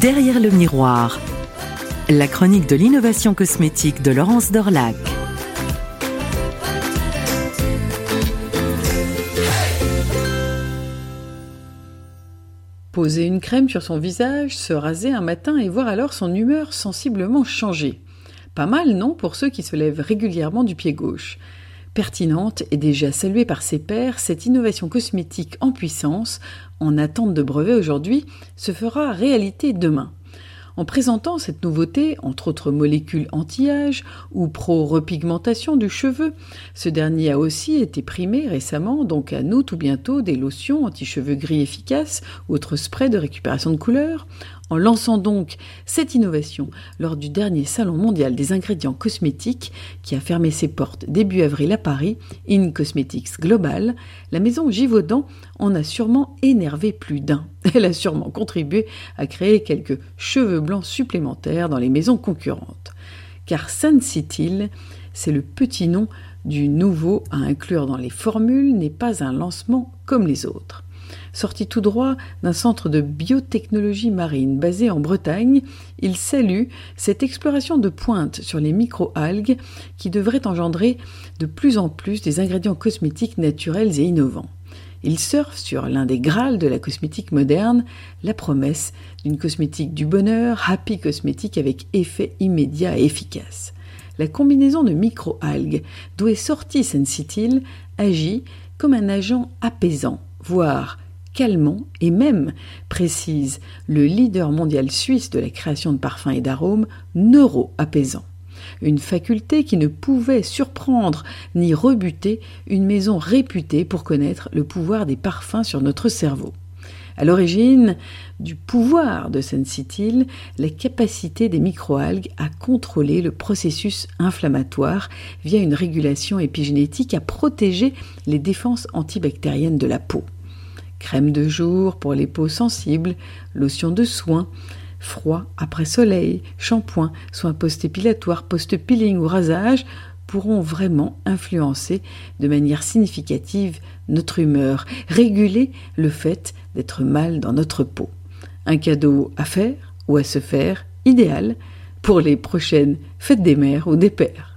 Derrière le miroir, la chronique de l'innovation cosmétique de Laurence Dorlac. Poser une crème sur son visage, se raser un matin et voir alors son humeur sensiblement changer. Pas mal, non, pour ceux qui se lèvent régulièrement du pied gauche. Pertinente et déjà saluée par ses pairs, cette innovation cosmétique en puissance, en attente de brevet aujourd'hui, se fera réalité demain. En présentant cette nouveauté, entre autres molécules anti-âge ou pro-repigmentation du cheveu, ce dernier a aussi été primé récemment, donc à nous tout bientôt des lotions anti-cheveux gris efficaces autres sprays de récupération de couleurs. En lançant donc cette innovation lors du dernier Salon mondial des ingrédients cosmétiques qui a fermé ses portes début avril à Paris, In Cosmetics Global, la maison Givaudan en a sûrement énervé plus d'un. Elle a sûrement contribué à créer quelques cheveux blancs supplémentaires dans les maisons concurrentes. Car Sensitil, c'est le petit nom du nouveau à inclure dans les formules, n'est pas un lancement comme les autres. Sorti tout droit d'un centre de biotechnologie marine basé en Bretagne, il salue cette exploration de pointe sur les micro-algues qui devrait engendrer de plus en plus des ingrédients cosmétiques naturels et innovants. Il surfe sur l'un des grâles de la cosmétique moderne, la promesse d'une cosmétique du bonheur, happy cosmétique avec effet immédiat et efficace. La combinaison de micro-algues d'où est sorti Sensitil agit comme un agent apaisant, voire calmant et même, précise le leader mondial suisse de la création de parfums et d'arômes, neuro-apaisant. Une faculté qui ne pouvait surprendre ni rebuter une maison réputée pour connaître le pouvoir des parfums sur notre cerveau. À l'origine du pouvoir de Sensitil, la capacité des microalgues à contrôler le processus inflammatoire via une régulation épigénétique à protéger les défenses antibactériennes de la peau crème de jour pour les peaux sensibles, lotion de soin, froid après soleil, shampoing, soins post-épilatoires, post-peeling ou rasage pourront vraiment influencer de manière significative notre humeur, réguler le fait d'être mal dans notre peau. Un cadeau à faire ou à se faire, idéal pour les prochaines fêtes des mères ou des pères.